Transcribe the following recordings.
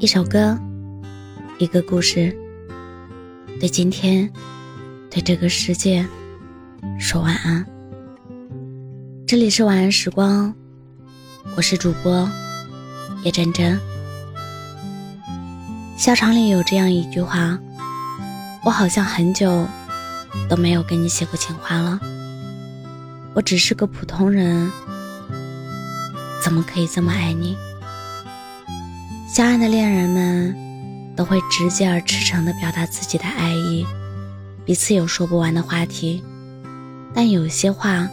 一首歌，一个故事，对今天，对这个世界，说晚安。这里是晚安时光，我是主播叶真真。校场里有这样一句话：我好像很久都没有给你写过情话了。我只是个普通人，怎么可以这么爱你？相爱的恋人们都会直接而赤诚地表达自己的爱意，彼此有说不完的话题。但有些话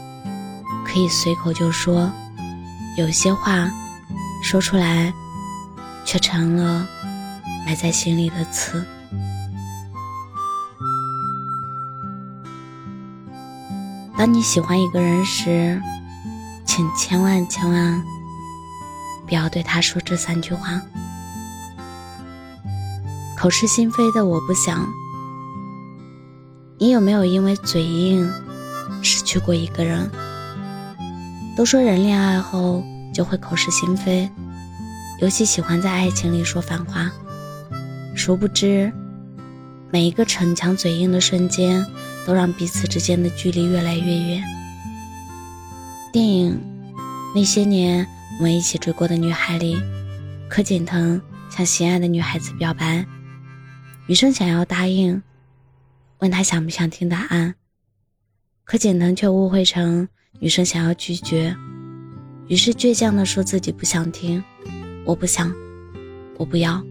可以随口就说，有些话说出来却成了埋在心里的刺。当你喜欢一个人时，请千万千万不要对他说这三句话。口是心非的，我不想。你有没有因为嘴硬失去过一个人？都说人恋爱后就会口是心非，尤其喜欢在爱情里说反话。殊不知，每一个逞强嘴硬的瞬间，都让彼此之间的距离越来越远。电影《那些年我们一起追过的女孩》里，柯景腾向心爱的女孩子表白。女生想要答应，问他想不想听答案，可简腾却误会成女生想要拒绝，于是倔强地说自己不想听，我不想，我不要。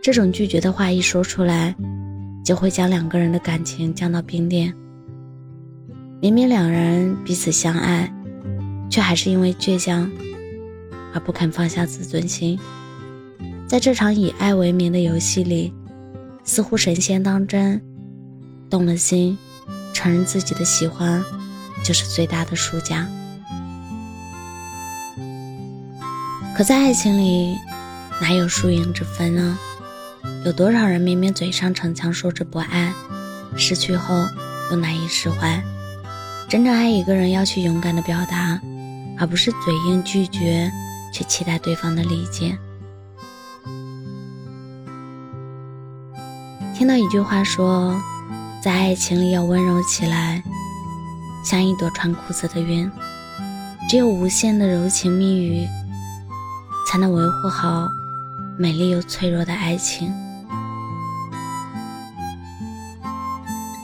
这种拒绝的话一说出来，就会将两个人的感情降到冰点。明明两人彼此相爱，却还是因为倔强而不肯放下自尊心，在这场以爱为名的游戏里。似乎神仙当真，动了心，承认自己的喜欢，就是最大的输家。可在爱情里，哪有输赢之分呢？有多少人明明嘴上逞强说着不爱，失去后又难以释怀？真正爱一个人，要去勇敢的表达，而不是嘴硬拒绝，却期待对方的理解。听到一句话说，在爱情里要温柔起来，像一朵穿裤子的云。只有无限的柔情蜜语，才能维护好美丽又脆弱的爱情。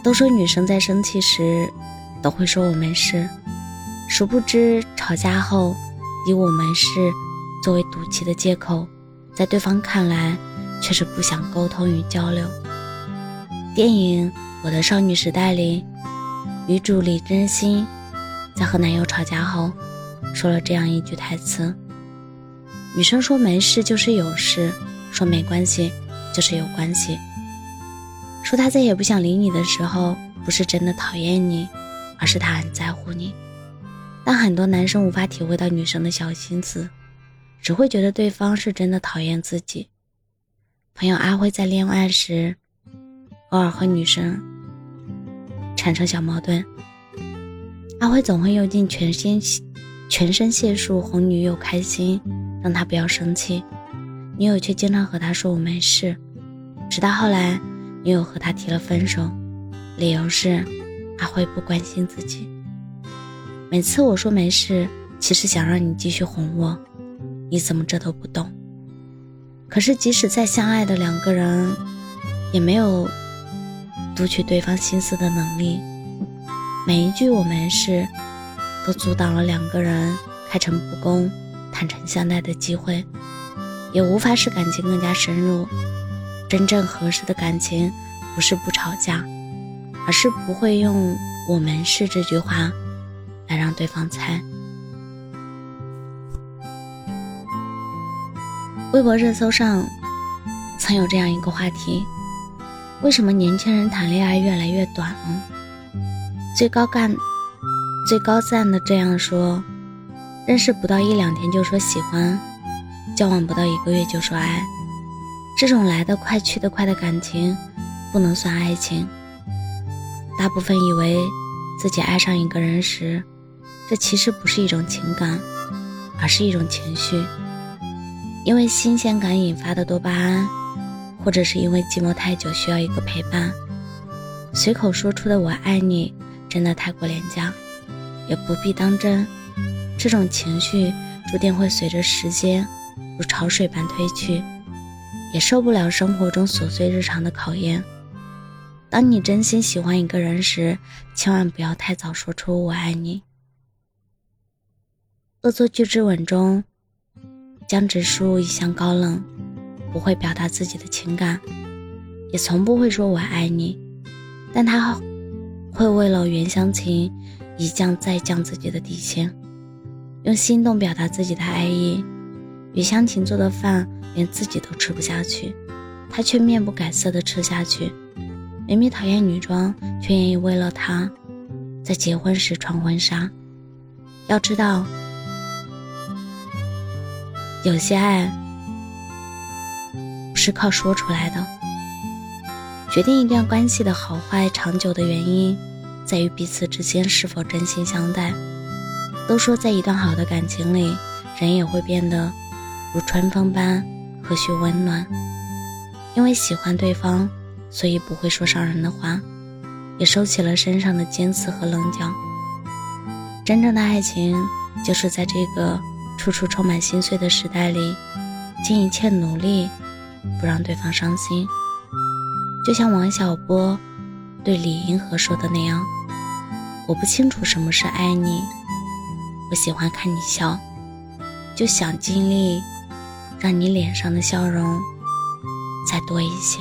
都说女生在生气时都会说我没事，殊不知吵架后以我没事作为赌气的借口，在对方看来却是不想沟通与交流。电影《我的少女时代》里，女主李真心在和男友吵架后，说了这样一句台词：“女生说没事就是有事，说没关系就是有关系。说她再也不想理你的时候，不是真的讨厌你，而是她很在乎你。但很多男生无法体会到女生的小心思，只会觉得对方是真的讨厌自己。朋友阿辉在恋爱时。”偶尔和女生产生小矛盾，阿辉总会用尽全身全身解数哄女友开心，让她不要生气。女友却经常和他说我没事。直到后来，女友和他提了分手，理由是阿辉不关心自己。每次我说没事，其实想让你继续哄我，你怎么这都不懂？可是即使再相爱的两个人，也没有。读取对方心思的能力，每一句“我没事”，都阻挡了两个人开诚布公、坦诚相待的机会，也无法使感情更加深入。真正合适的感情，不是不吵架，而是不会用“我没事”这句话来让对方猜。微博热搜上曾有这样一个话题。为什么年轻人谈恋爱越来越短了？最高干、最高赞的这样说：认识不到一两天就说喜欢，交往不到一个月就说爱，这种来得快去得快的感情，不能算爱情。大部分以为自己爱上一个人时，这其实不是一种情感，而是一种情绪。因为新鲜感引发的多巴胺，或者是因为寂寞太久需要一个陪伴，随口说出的“我爱你”真的太过廉价，也不必当真。这种情绪注定会随着时间如潮水般退去，也受不了生活中琐碎日常的考验。当你真心喜欢一个人时，千万不要太早说出“我爱你”。《恶作剧之吻》中，江直树一向高冷，不会表达自己的情感，也从不会说“我爱你”，但他会为了袁湘琴一降再降自己的底线，用心动表达自己的爱意。袁湘琴做的饭连自己都吃不下去，他却面不改色地吃下去。明明讨厌女装，却愿意为了她，在结婚时穿婚纱。要知道，有些爱是靠说出来的。决定一段关系的好坏长久的原因，在于彼此之间是否真心相待。都说在一段好的感情里，人也会变得如春风般和煦温暖，因为喜欢对方。所以不会说伤人的话，也收起了身上的尖刺和棱角。真正的爱情，就是在这个处处充满心碎的时代里，尽一切努力，不让对方伤心。就像王小波对李银河说的那样：“我不清楚什么是爱你，我喜欢看你笑，就想尽力让你脸上的笑容再多一些。”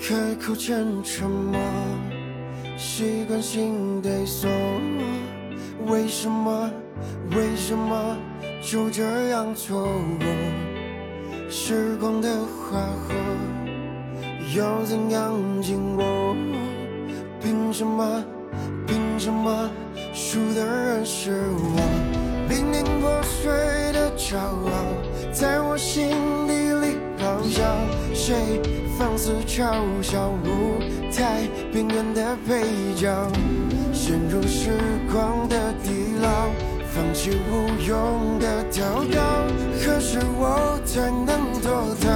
开口前沉默，习惯性对锁。为什么？为什么就这样错过？时光的花火要怎样经过？凭什么？凭什么输的人是我？零零破碎的骄傲，在我心底里咆哮。谁？放肆嘲笑舞台边缘的配角，陷入时光的地牢，放弃无用的祷告，何时我才能做到？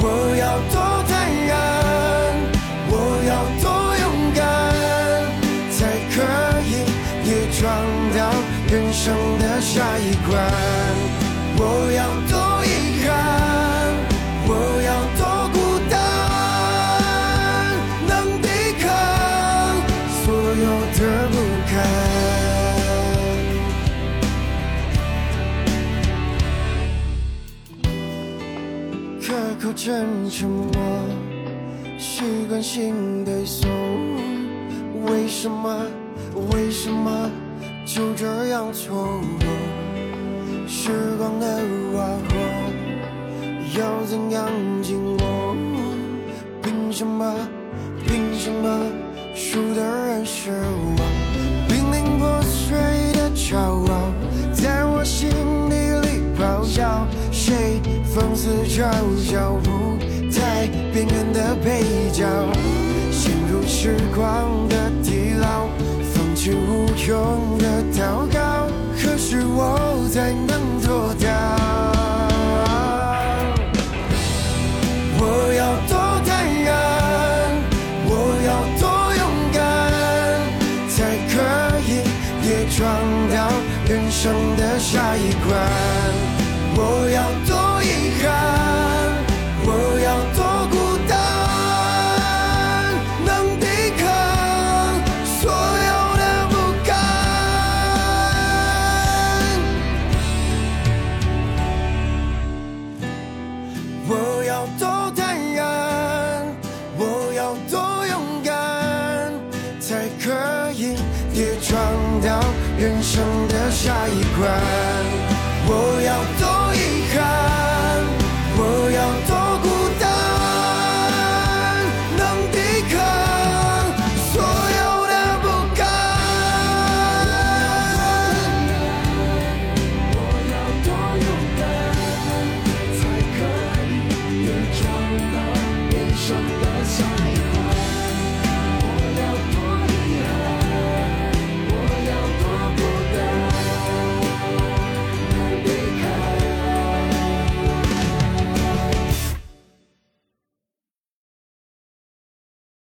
我要多坦然，我要多勇敢，才可以也闯到人生的下一关。我要多。口间沉默，习惯性对锁。为什么？为什么？就这样错过？时光的花火要怎样经过？凭什么？凭什么？输的人是我？濒临破碎的骄傲，在我心底里咆哮。谁？放肆嘲笑配角，陷入时光的地牢，放弃无用的祷告，何时我才能做到？我要多坦然，我要多勇敢，才可以也闯到人生的下一关。的下一关。我要多遗憾